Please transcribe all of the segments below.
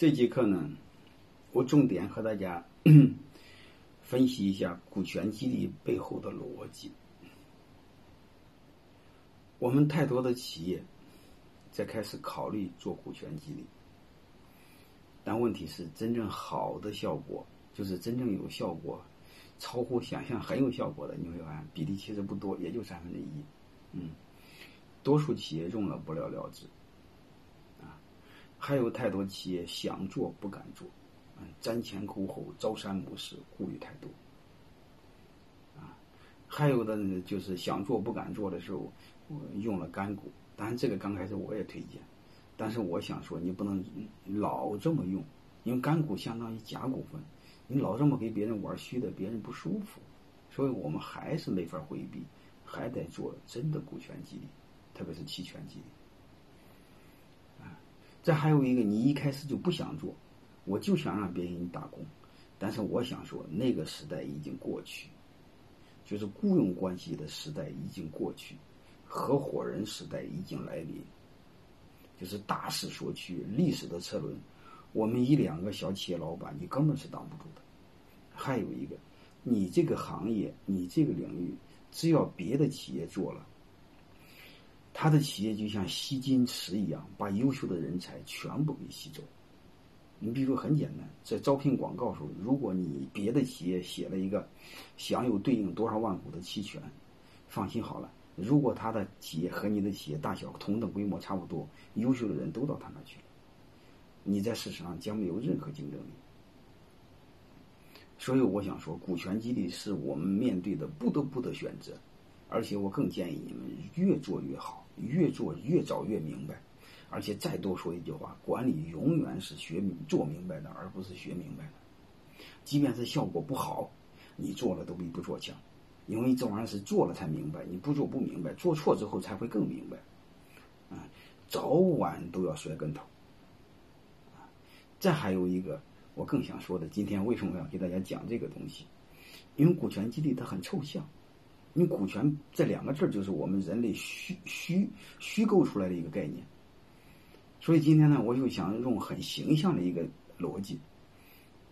这节课呢，我重点和大家 分析一下股权激励背后的逻辑。我们太多的企业在开始考虑做股权激励，但问题是，真正好的效果，就是真正有效果、超乎想象很有效果的，你会发现比例其实不多，也就三分之一。嗯，多数企业用了不了了之。还有太多企业想做不敢做，嗯，瞻前顾后、朝三暮四，顾虑太多，啊，还有的呢，就是想做不敢做的时候，用了干股。当然，这个刚开始我也推荐，但是我想说，你不能老这么用，因为干股相当于假股份，你老这么给别人玩虚的，别人不舒服。所以我们还是没法回避，还得做真的股权激励，特别是期权激励。这还有一个，你一开始就不想做，我就想让别人给你打工，但是我想说，那个时代已经过去，就是雇佣关系的时代已经过去，合伙人时代已经来临，就是大势所趋，历史的车轮，我们一两个小企业老板，你根本是挡不住的。还有一个，你这个行业，你这个领域，只要别的企业做了。他的企业就像吸金池一样，把优秀的人才全部给吸走。你比如说很简单，在招聘广告时候，如果你别的企业写了一个享有对应多少万股的期权，放心好了，如果他的企业和你的企业大小同等规模差不多，优秀的人都到他那去了，你在市场上将没有任何竞争力。所以我想说，股权激励是我们面对的不得不的选择。而且我更建议你们越做越好，越做越早越明白。而且再多说一句话，管理永远是学做明白的，而不是学明白的。即便是效果不好，你做了都比不做强，因为这玩意儿是做了才明白，你不做不明白，做错之后才会更明白。啊，早晚都要摔跟头。啊，再还有一个我更想说的，今天为什么要给大家讲这个东西？因为股权激励它很抽象。因为股权这两个字就是我们人类虚虚虚构出来的一个概念，所以今天呢，我就想用很形象的一个逻辑，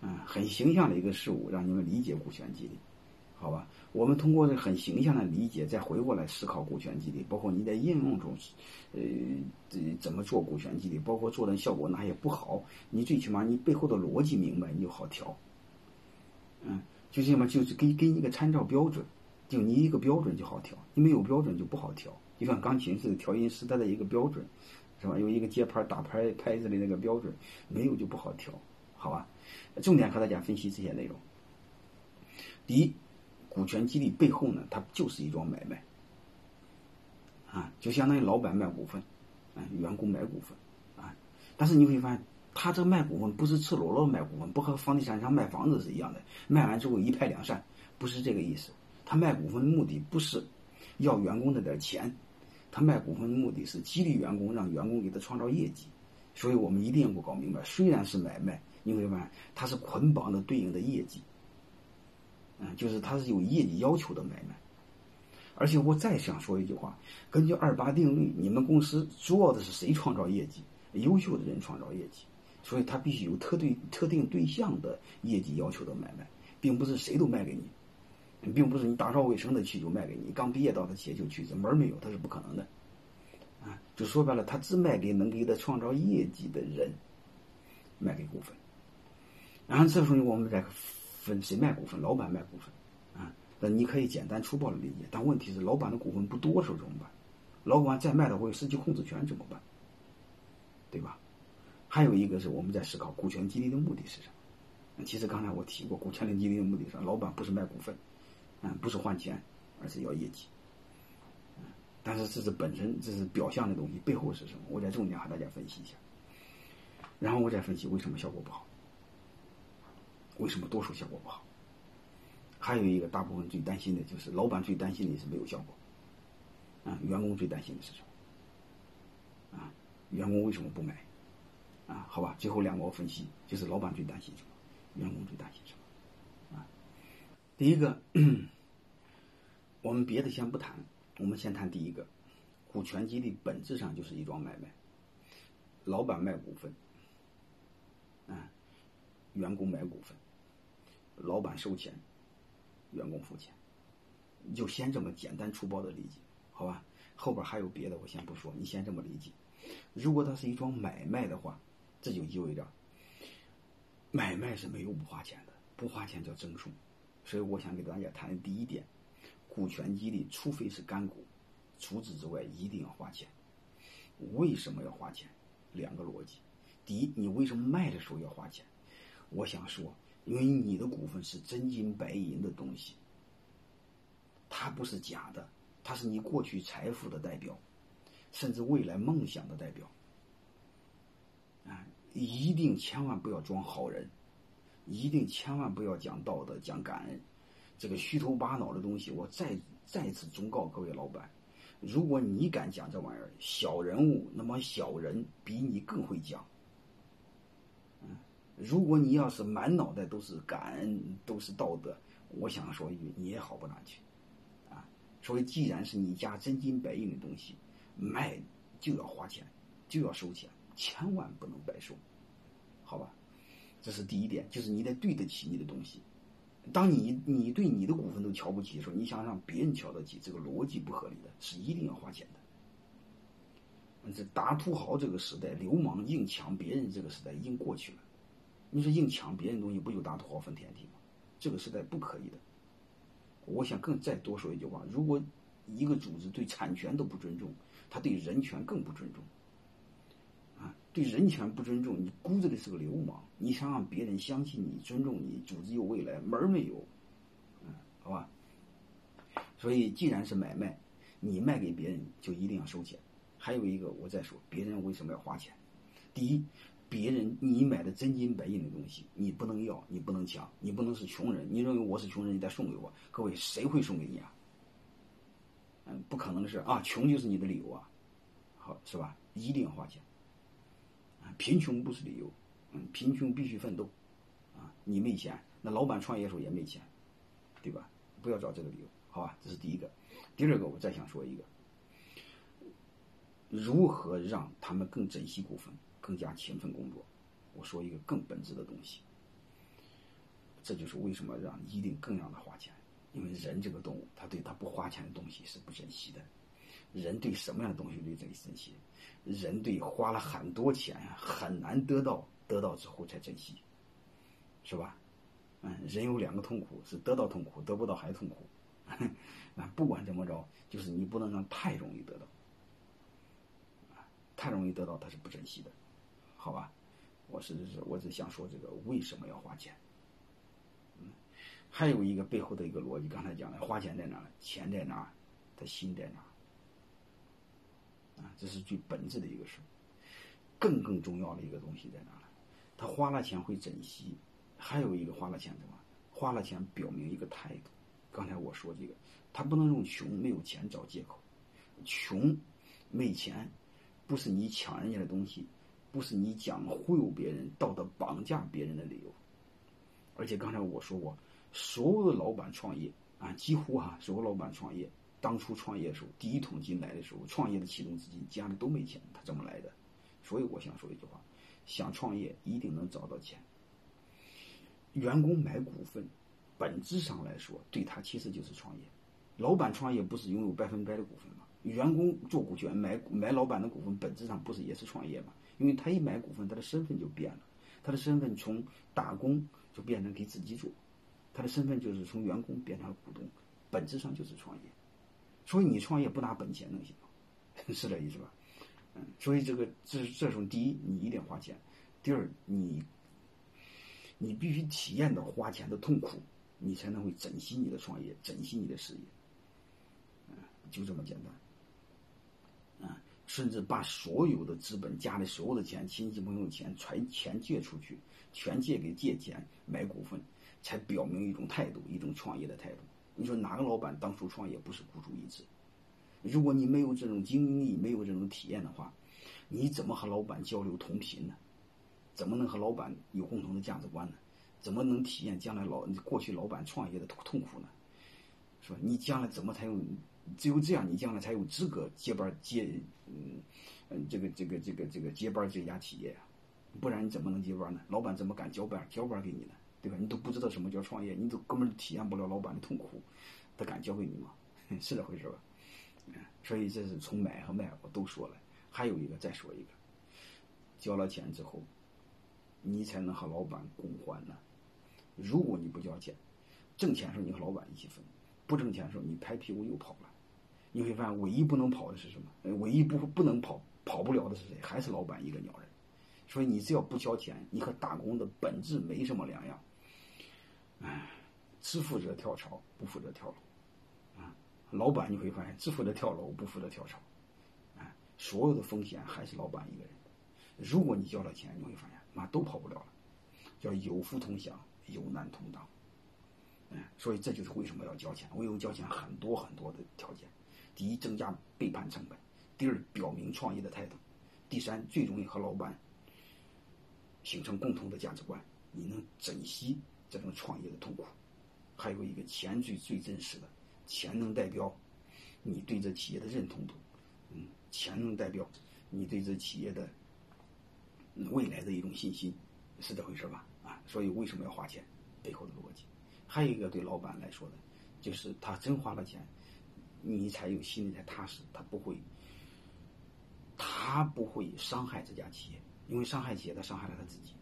嗯，很形象的一个事物，让你们理解股权激励，好吧？我们通过这很形象的理解，再回过来思考股权激励，包括你在应用中，呃，怎么做股权激励，包括做的效果哪些不好，你最起码你背后的逻辑明白，你就好调。嗯，就这么就是给给你一个参照标准。就你一个标准就好调，你没有标准就不好调。就像钢琴似的，调音师他的一个标准，是吧？有一个节拍打拍拍子的那个标准，没有就不好调，好吧？重点和大家分析这些内容。第一，股权激励背后呢，它就是一桩买卖，啊，就相当于老板卖股份，啊，员工买股份，啊，但是你会发现，他这卖股份不是赤裸裸卖股份，不和房地产商卖房子是一样的，卖完之后一拍两散，不是这个意思。他卖股份的目的不是要员工那点钱，他卖股份的目的是激励员工，让员工给他创造业绩。所以我们一定要搞明白，虽然是买卖，你会发现它是捆绑的对应的业绩，嗯，就是它是有业绩要求的买卖。而且我再想说一句话，根据二八定律，你们公司主要的是谁创造业绩？优秀的人创造业绩，所以他必须有特对特定对象的业绩要求的买卖，并不是谁都卖给你。并不是你打扫卫生的去就卖给你，刚毕业到的企业就去，这门儿没有，他是不可能的，啊，就说白了，他只卖给能给他创造业绩的人，卖给股份。然后这时候我们再分谁卖股份，老板卖股份，啊，那你可以简单粗暴的理解，但问题是老板的股份不多时候怎么办？老板再卖的会失去控制权怎么办？对吧？还有一个是我们在思考股权激励的目的是什么？其实刚才我提过，股权的激励的目的是老板不是卖股份。嗯，不是换钱，而是要业绩。但是这是本身，这是表象的东西，背后是什么？我再重点和大家分析一下。然后我再分析为什么效果不好，为什么多数效果不好。还有一个大部分最担心的就是，老板最担心的是没有效果。啊，员工最担心的是什么？啊，员工为什么不买？啊，好吧，最后两个我分析，就是老板最担心什么，员工最担心什么。啊第一个，我们别的先不谈，我们先谈第一个，股权激励本质上就是一桩买卖，老板卖股份，嗯员工买股份，老板收钱，员工付钱，你就先这么简单粗暴的理解，好吧？后边还有别的，我先不说，你先这么理解。如果它是一桩买卖的话，这就意味着买卖是没有不花钱的，不花钱叫赠送。所以我想给大家谈的第一点，股权激励，除非是干股，除此之外一定要花钱。为什么要花钱？两个逻辑。第一，你为什么卖的时候要花钱？我想说，因为你的股份是真金白银的东西，它不是假的，它是你过去财富的代表，甚至未来梦想的代表。啊，一定千万不要装好人，一定千万不要讲道德、讲感恩，这个虚头巴脑的东西。我再再次忠告各位老板，如果你敢讲这玩意儿，小人物，那么小人比你更会讲。如果你要是满脑袋都是感恩，都是道德，我想说一句，你也好不哪去，啊！所以，既然是你家真金白银的东西，卖就要花钱，就要收钱，千万不能白收，好吧？这是第一点，就是你得对得起你的东西。当你你对你的股份都瞧不起的时候，你想让别人瞧得起，这个逻辑不合理的，是一定要花钱的。这打土豪这个时代，流氓硬抢别人这个时代已经过去了。你说硬抢别人东西，不就打土豪分田地吗？这个时代不可以的。我想更再多说一句话：如果一个组织对产权都不尊重，他对人权更不尊重。对人权不尊重，你估着的是个流氓。你想让别人相信你、尊重你，组织有未来，门儿没有。嗯，好吧。所以，既然是买卖，你卖给别人就一定要收钱。还有一个，我再说，别人为什么要花钱？第一。别人你买的真金白银的东西，你不能要，你不能抢，你不能是穷人。你认为我是穷人，你再送给我？各位，谁会送给你啊？嗯，不可能是啊，穷就是你的理由啊，好是吧？一定要花钱，贫穷不是理由，嗯，贫穷必须奋斗啊。你没钱，那老板创业的时候也没钱，对吧？不要找这个理由，好吧？这是第一个。第二个，我再想说一个，如何让他们更珍惜股份？更加勤奋工作，我说一个更本质的东西，这就是为什么让一定更让他花钱，因为人这个动物，他对他不花钱的东西是不珍惜的。人对什么样的东西最珍惜？人对花了很多钱很难得到，得到之后才珍惜，是吧？嗯，人有两个痛苦，是得到痛苦，得不到还痛苦。啊，不管怎么着，就是你不能让太容易得到，啊太容易得到他是不珍惜的。好吧，我是是，我只想说这个为什么要花钱？嗯，还有一个背后的一个逻辑，刚才讲了，花钱在哪？钱在哪？他心在哪？啊，这是最本质的一个事更更重要的一个东西在哪呢？他花了钱会珍惜，还有一个花了钱什么？花了钱表明一个态度。刚才我说这个，他不能用穷没有钱找借口，穷没钱不是你抢人家的东西。不是你讲忽悠别人、道德绑架别人的理由，而且刚才我说过，所有的老板创业啊，几乎哈，所有老板创业，当初创业的时候，第一桶金来的时候，创业的启动资金家里都没钱，他怎么来的？所以我想说一句话：想创业一定能找到钱。员工买股份，本质上来说，对他其实就是创业。老板创业不是拥有百分百的股份吗？员工做股权买买老板的股份，本质上不是也是创业吗？因为他一买股份，他的身份就变了，他的身份从打工就变成给自己做，他的身份就是从员工变成了股东，本质上就是创业。所以你创业不拿本钱能行吗？是这意思吧？嗯，所以这个这这种第一，你一定花钱；第二，你你必须体验到花钱的痛苦，你才能会珍惜你的创业，珍惜你的事业。嗯，就这么简单。啊甚至把所有的资本、家里所有的钱、亲戚朋友钱全钱借出去，全借给借钱买股份，才表明一种态度，一种创业的态度。你说哪个老板当初创业不是孤注一掷？如果你没有这种经历，没有这种体验的话，你怎么和老板交流同频呢？怎么能和老板有共同的价值观呢？怎么能体验将来老过去老板创业的痛苦呢？是吧？你将来怎么才有？只有这样，你将来才有资格接班接，嗯嗯，这个这个这个这个接班这家企业啊，不然你怎么能接班呢？老板怎么敢交班交班给你呢？对吧？你都不知道什么叫创业，你都根本体验不了老板的痛苦，他敢教给你吗？是这回事吧？所以这是从买和卖我都说了，还有一个再说一个，交了钱之后，你才能和老板共欢呢。如果你不交钱，挣钱的时候你和老板一起分，不挣钱的时候你拍屁股又跑了。你会发现，唯一不能跑的是什么？唯一不不能跑跑不了的是谁？还是老板一个鸟人。所以你只要不交钱，你和打工的本质没什么两样。唉，只负责跳槽，不负责跳楼。啊，老板你会发现只负责跳楼，不负责跳槽。啊，所有的风险还是老板一个人。如果你交了钱，你会发现妈都跑不了了。叫有福同享，有难同当。嗯，所以这就是为什么要交钱。我有交钱很多很多的条件。第一，增加背叛成本；第二，表明创业的态度；第三，最容易和老板形成共同的价值观。你能珍惜这种创业的痛苦。还有一个钱最最真实的，钱能代表你对这企业的认同度，嗯，钱能代表你对这企业的未来的一种信心，是这回事吧？啊，所以为什么要花钱？背后的逻辑。还有一个对老板来说的，就是他真花了钱。你才有心里才踏实，他不会，他不会伤害这家企业，因为伤害企业，他伤害了他自己，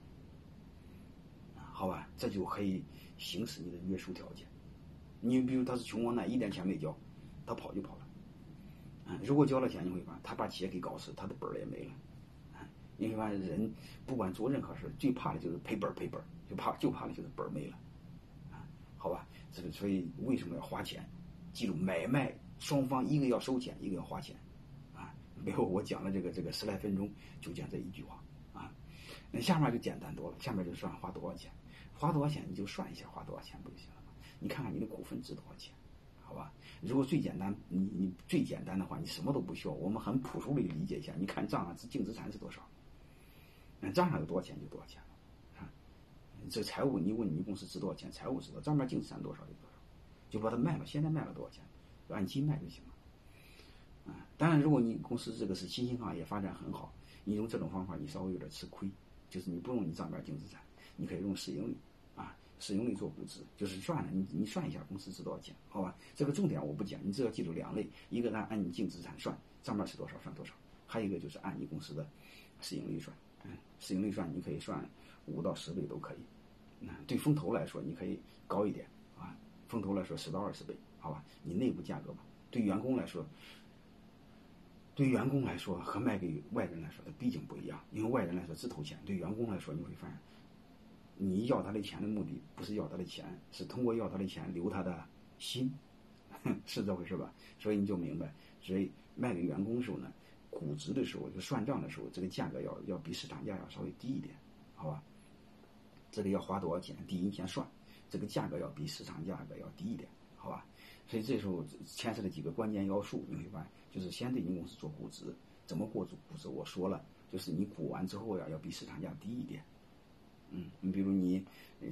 好吧，这就可以行使你的约束条件。你比如他是穷光蛋，一点钱没交，他跑就跑了，嗯，如果交了钱，你会发现他把企业给搞死，他的本儿也没了，啊，你会发现人不管做任何事，最怕的就是赔本儿赔本儿，就怕就怕的就是本儿没了，啊，好吧，这个所以为什么要花钱？记住买卖。双方一个要收钱，一个要花钱，啊，没有我讲了这个这个十来分钟就讲这一句话啊，那下面就简单多了，下面就算花多少钱，花多少钱你就算一下花多少钱不就行了吗？你看看你的股份值多少钱，好吧？如果最简单，你你最简单的话，你什么都不需要，我们很朴素的理解一下，你看账上是净资产是多少，那账上有多少钱就多少钱了，啊，这财务你问你公司值多少钱，财务知道账面净资产多少就多少，就把它卖了，现在卖了多少钱？按斤卖就行了，啊，当然，如果你公司这个是新兴行业，发展很好，你用这种方法，你稍微有点吃亏，就是你不用你账面净资产，你可以用市盈率，啊，市盈率做估值，就是算了，你你算一下公司值多少钱，好吧？这个重点我不讲，你只要记住两类，一个按按你净资产算，账面是多少算多少，还有一个就是按你公司的市盈率算，嗯，市盈率算你可以算五到十倍都可以，那对风投来说你可以高一点，啊，风投来说十到二十倍。好吧，你内部价格吧，对员工来说，对员工来说和卖给外人来说，它毕竟不一样。因为外人来说只投钱，对员工来说，你会发现，你要他的钱的目的不是要他的钱，是通过要他的钱留他的心，是这回事吧？所以你就明白，所以卖给员工的时候呢，估值的时候就算账的时候，这个价格要要比市场价要稍微低一点，好吧？这个要花多少钱？第一先算，这个价格要比市场价格要低一点，好吧？所以这时候牵涉的几个关键要素，你会发现，就是先对你公司做估值，怎么过估值？我说了，就是你估完之后呀，要比市场价低一点。嗯，你比如你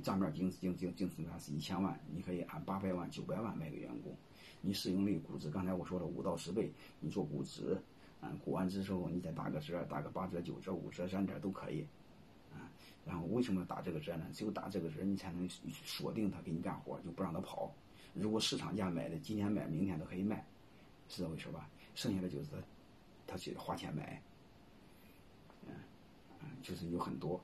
账面净净净净资产是一千万，你可以按八百万、九百万卖给员工。你市盈率估值，刚才我说了五到十倍，你做估值，嗯，估完之后你再打个折，打个八折、九折、五折、三折都可以。啊，然后为什么打这个折呢？只有打这个折，你才能锁定他给你干活，就不让他跑。如果市场价买的，今天买，明天都可以卖，是这回事吧？剩下的就是他，去花钱买，嗯，嗯，就是有很多。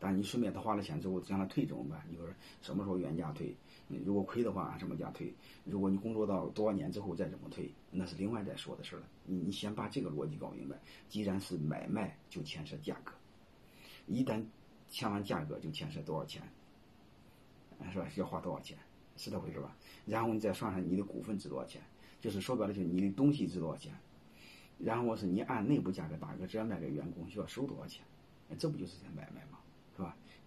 但你顺便他花了钱之后，让他退怎么办？你说什么时候原价退？你如果亏的话，按什么价退？如果你工作到多少年之后再怎么退，那是另外再说的事了。你你先把这个逻辑搞明白。既然是买卖，就牵涉价格，一旦签完价格，就牵涉多少钱，是吧？要花多少钱？是这回事吧？然后你再算算你的股份值多少钱，就是说白了，就是你的东西值多少钱。然后是你按内部价格打个折卖给员工需要收多少钱，这不就是在买卖吗？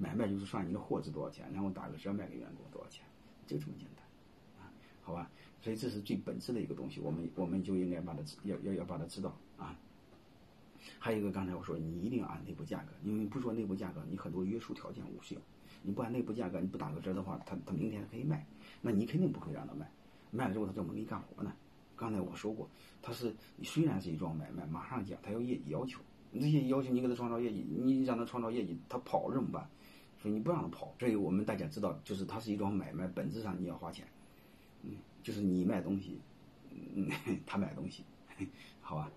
买卖就是算你的货值多少钱，然后打个折卖给员工多少钱，就这么简单啊？好吧？所以这是最本质的一个东西，我们我们就应该把它要要要把它知道啊。还有一个，刚才我说你一定要按内部价格，因为不说内部价格，你很多约束条件无效。你不按内部价格，你不打个折的话，他他明天可以卖，那你肯定不会让他卖，卖了之后他怎么给你干活呢？刚才我说过，他是你虽然是一桩买卖，马上讲他有业绩要求，这些要求你给他创造业绩，你让他创造业绩，他跑了怎么办？所以你不让他跑。所以我们大家知道，就是它是一桩买卖，本质上你要花钱，嗯，就是你卖东西，嗯，他买东西，好吧？